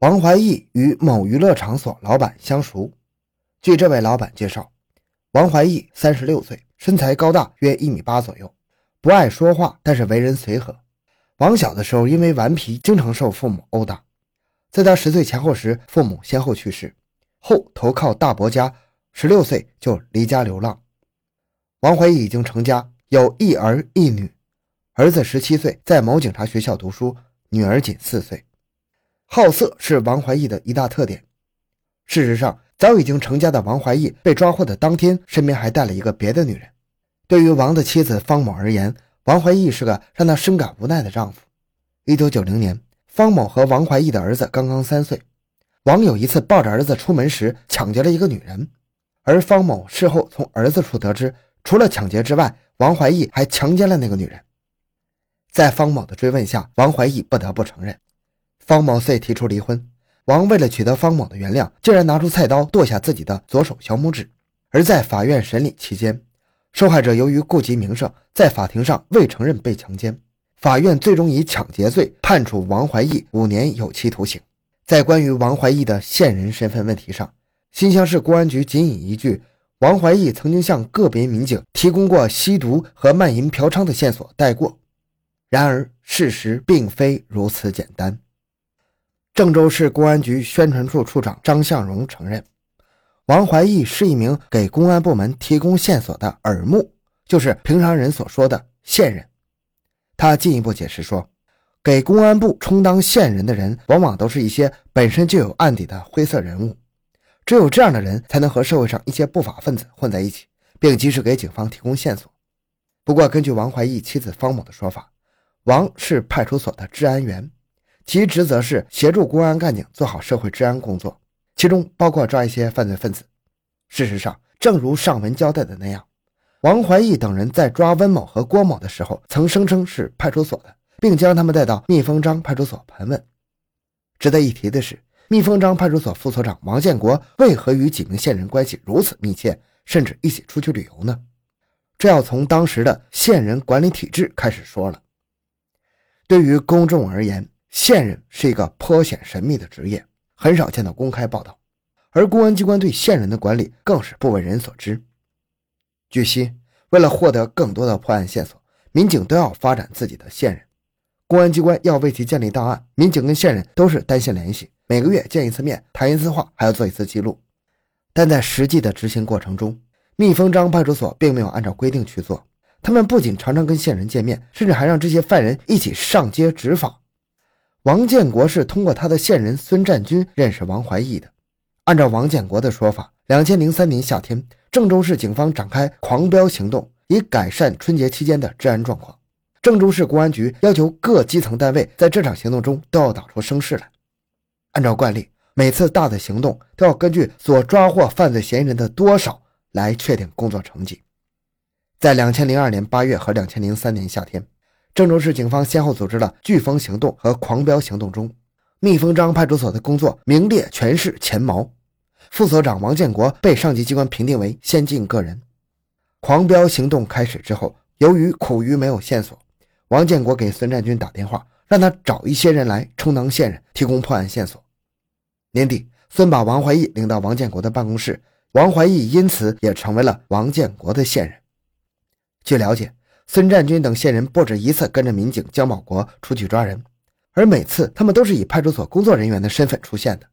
王怀义与某娱乐场所老板相熟。据这位老板介绍，王怀义三十六岁，身材高大，约一米八左右，不爱说话，但是为人随和。王小的时候因为顽皮，经常受父母殴打。在他十岁前后时，父母先后去世，后投靠大伯家，十六岁就离家流浪。王怀义已经成家，有一儿一女，儿子十七岁，在某警察学校读书，女儿仅四岁。好色是王怀义的一大特点。事实上，早已经成家的王怀义被抓获的当天，身边还带了一个别的女人。对于王的妻子方某而言，王怀义是个让她深感无奈的丈夫。一九九零年。方某和王怀义的儿子刚刚三岁，王有一次抱着儿子出门时抢劫了一个女人，而方某事后从儿子处得知，除了抢劫之外，王怀义还强奸了那个女人。在方某的追问下，王怀义不得不承认，方某遂提出离婚。王为了取得方某的原谅，竟然拿出菜刀剁下自己的左手小拇指。而在法院审理期间，受害者由于顾及名声，在法庭上未承认被强奸。法院最终以抢劫罪判处王怀义五年有期徒刑。在关于王怀义的线人身份问题上，新乡市公安局仅以一句“王怀义曾经向个别民警提供过吸毒和卖淫嫖娼的线索”带过。然而，事实并非如此简单。郑州市公安局宣传处处长张向荣承认，王怀义是一名给公安部门提供线索的耳目，就是平常人所说的线人。他进一步解释说，给公安部充当线人的人，往往都是一些本身就有案底的灰色人物。只有这样的人，才能和社会上一些不法分子混在一起，并及时给警方提供线索。不过，根据王怀义妻子方某的说法，王是派出所的治安员，其职责是协助公安干警做好社会治安工作，其中包括抓一些犯罪分子。事实上，正如上文交代的那样。王怀义等人在抓温某和郭某的时候，曾声称是派出所的，并将他们带到蜜蜂张派出所盘问。值得一提的是，蜜蜂张派出所副所长王建国为何与几名线人关系如此密切，甚至一起出去旅游呢？这要从当时的线人管理体制开始说了。对于公众而言，线人是一个颇显神秘的职业，很少见到公开报道，而公安机关对线人的管理更是不为人所知。据悉，为了获得更多的破案线索，民警都要发展自己的线人。公安机关要为其建立档案，民警跟线人都是单线联系，每个月见一次面，谈一次话，还要做一次记录。但在实际的执行过程中，蜜蜂张派出所并没有按照规定去做。他们不仅常常跟线人见面，甚至还让这些犯人一起上街执法。王建国是通过他的线人孙占军认识王怀义的。按照王建国的说法，两千零三年夏天。郑州市警方展开狂飙行动，以改善春节期间的治安状况。郑州市公安局要求各基层单位在这场行动中都要打出声势来。按照惯例，每次大的行动都要根据所抓获犯罪嫌疑人的多少来确定工作成绩。在两千零二年八月和两千零三年夏天，郑州市警方先后组织了“飓风行动”和“狂飙行动”中，蜜蜂张派出所的工作名列全市前茅。副所长王建国被上级机关评定为先进个人。狂飙行动开始之后，由于苦于没有线索，王建国给孙占军打电话，让他找一些人来充当线人，提供破案线索。年底，孙把王怀义领到王建国的办公室，王怀义因此也成为了王建国的线人。据了解，孙占军等线人不止一次跟着民警姜保国出去抓人，而每次他们都是以派出所工作人员的身份出现的。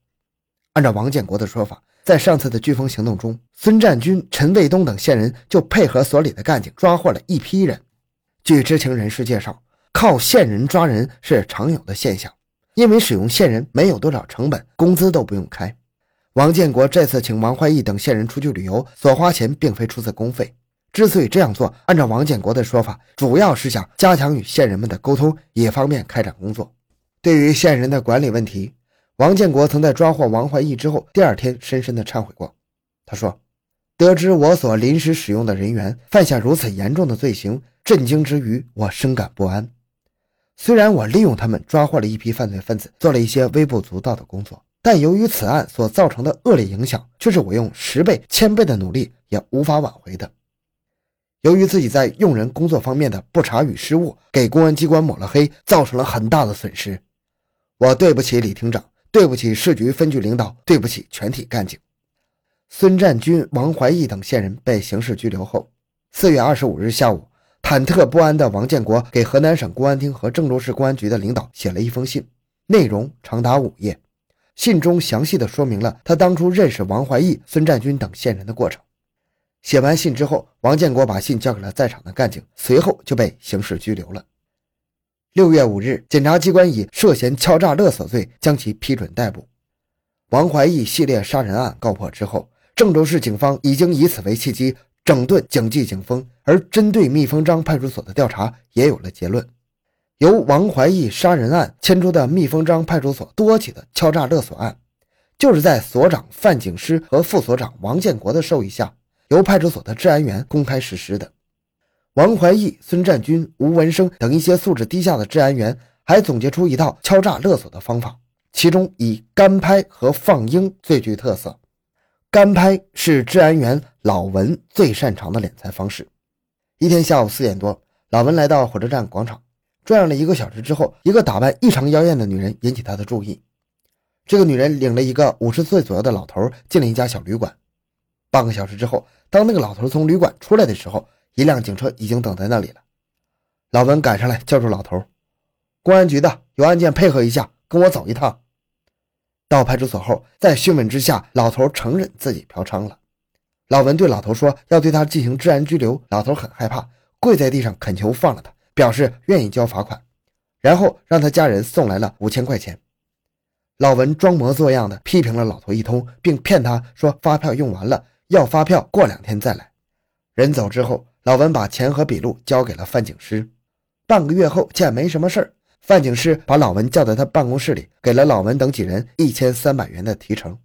按照王建国的说法，在上次的飓风行动中，孙占军、陈卫东等线人就配合所里的干警抓获了一批人。据知情人士介绍，靠线人抓人是常有的现象，因为使用线人没有多少成本，工资都不用开。王建国这次请王怀义等线人出去旅游，所花钱并非出自公费。之所以这样做，按照王建国的说法，主要是想加强与线人们的沟通，也方便开展工作。对于线人的管理问题。王建国曾在抓获王怀义之后，第二天深深的忏悔过。他说：“得知我所临时使用的人员犯下如此严重的罪行，震惊之余，我深感不安。虽然我利用他们抓获了一批犯罪分子，做了一些微不足道的工作，但由于此案所造成的恶劣影响，却是我用十倍、千倍的努力也无法挽回的。由于自己在用人工作方面的不察与失误，给公安机关抹了黑，造成了很大的损失。我对不起李厅长。”对不起市局分局领导，对不起全体干警。孙占军、王怀义等线人被刑事拘留后，四月二十五日下午，忐忑不安的王建国给河南省公安厅和郑州市公安局的领导写了一封信，内容长达五页。信中详细的说明了他当初认识王怀义、孙占军等线人的过程。写完信之后，王建国把信交给了在场的干警，随后就被刑事拘留了。六月五日，检察机关以涉嫌敲诈勒索罪将其批准逮捕。王怀义系列杀人案告破之后，郑州市警方已经以此为契机整顿警纪警风，而针对蜜蜂张派出所的调查也有了结论。由王怀义杀人案牵出的蜜蜂张派出所多起的敲诈勒索案，就是在所长范景诗和副所长王建国的授意下，由派出所的治安员公开实施的。王怀义、孙占军、吴文生等一些素质低下的治安员还总结出一套敲诈勒索的方法，其中以干拍和放鹰最具特色。干拍是治安员老文最擅长的敛财方式。一天下午四点多，老文来到火车站广场，转悠了一个小时之后，一个打扮异常妖艳的女人引起他的注意。这个女人领了一个五十岁左右的老头进了一家小旅馆。半个小时之后，当那个老头从旅馆出来的时候，一辆警车已经等在那里了，老文赶上来叫住老头：“公安局的，有案件配合一下，跟我走一趟。”到派出所后，在讯问之下，老头承认自己嫖娼了。老文对老头说要对他进行治安拘留，老头很害怕，跪在地上恳求放了他，表示愿意交罚款，然后让他家人送来了五千块钱。老文装模作样的批评了老头一通，并骗他说发票用完了，要发票过两天再来。人走之后。老文把钱和笔录交给了范警师。半个月后，见没什么事儿，范警师把老文叫到他办公室里，给了老文等几人一千三百元的提成。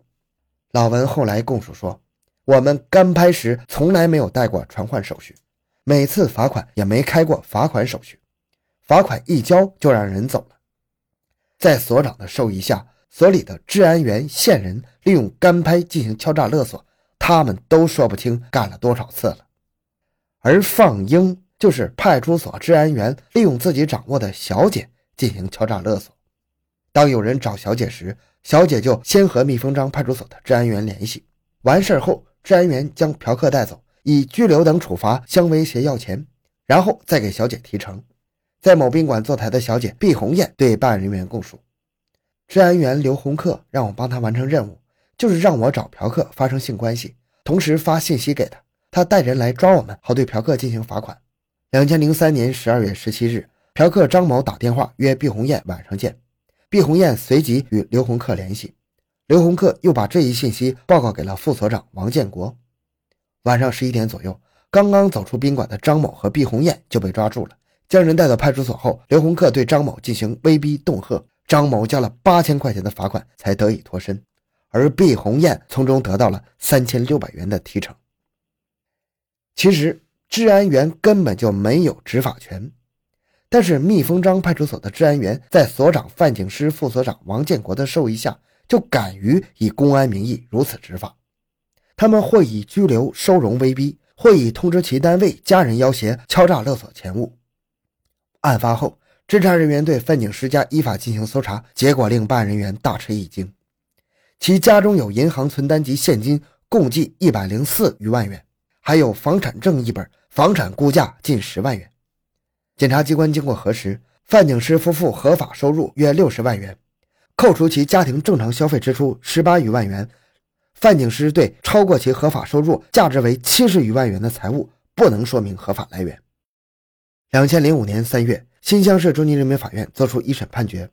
老文后来供述说：“我们干拍时从来没有带过传唤手续，每次罚款也没开过罚款手续，罚款一交就让人走了。”在所长的授意下，所里的治安员、线人利用干拍进行敲诈勒索，他们都说不清干了多少次了。而放鹰就是派出所治安员利用自己掌握的小姐进行敲诈勒索。当有人找小姐时，小姐就先和蜜蜂张派出所的治安员联系，完事后，治安员将嫖客带走，以拘留等处罚相威胁要钱，然后再给小姐提成。在某宾馆坐台的小姐毕红艳对办案人员供述：治安员刘洪克让我帮他完成任务，就是让我找嫖客发生性关系，同时发信息给他。他带人来抓我们，好对嫖客进行罚款。两千零三年十二月十七日，嫖客张某打电话约毕红艳晚上见，毕红艳随即与刘洪克联系，刘洪克又把这一信息报告给了副所长王建国。晚上十一点左右，刚刚走出宾馆的张某和毕红艳就被抓住了，将人带到派出所后，刘洪克对张某进行威逼恫吓，张某交了八千块钱的罚款才得以脱身，而毕红艳从中得到了三千六百元的提成。其实治安员根本就没有执法权，但是蜜蜂张派出所的治安员在所长范景师、副所长王建国的授意下，就敢于以公安名义如此执法。他们会以拘留、收容威逼，会以通知其单位、家人要挟、敲诈勒索钱物。案发后，侦查人员对范景师家依法进行搜查，结果令办案人员大吃一惊，其家中有银行存单及现金，共计一百零四余万元。还有房产证一本，房产估价近十万元。检察机关经过核实，范景师夫妇合法收入约六十万元，扣除其家庭正常消费支出十八余万元，范景师对超过其合法收入价值为七十余万元的财物不能说明合法来源。两千零五年三月，新乡市中级人民法院作出一审判决，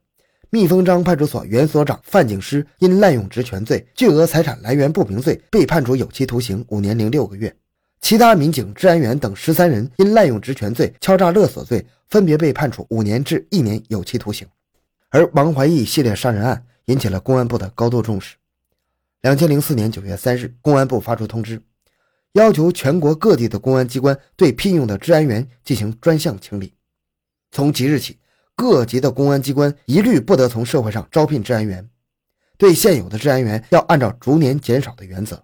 蜜蜂张派出所原所长范景师因滥用职权罪、巨额财产来源不明罪，被判处有期徒刑五年零六个月。其他民警、治安员等十三人因滥用职权罪、敲诈勒索罪，分别被判处五年至一年有期徒刑。而王怀义系列杀人案引起了公安部的高度重视。两千零四年九月三日，公安部发出通知，要求全国各地的公安机关对聘用的治安员进行专项清理。从即日起，各级的公安机关一律不得从社会上招聘治安员。对现有的治安员要按照逐年减少的原则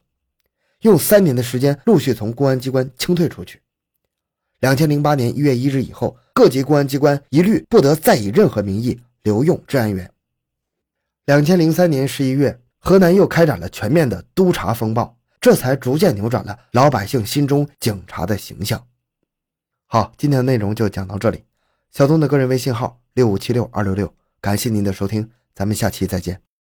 用三年的时间陆续从公安机关清退出去。两千零八年一月一日以后各级公安机关一律不得再以任何名义留用治安员。两千零三年十一月河南又开展了全面的督查风暴这才逐渐扭转了老百姓心中警察的形象。好今天的内容就讲到这里。小东的个人微信号六五七六二六六。感谢您的收听咱们下期再见。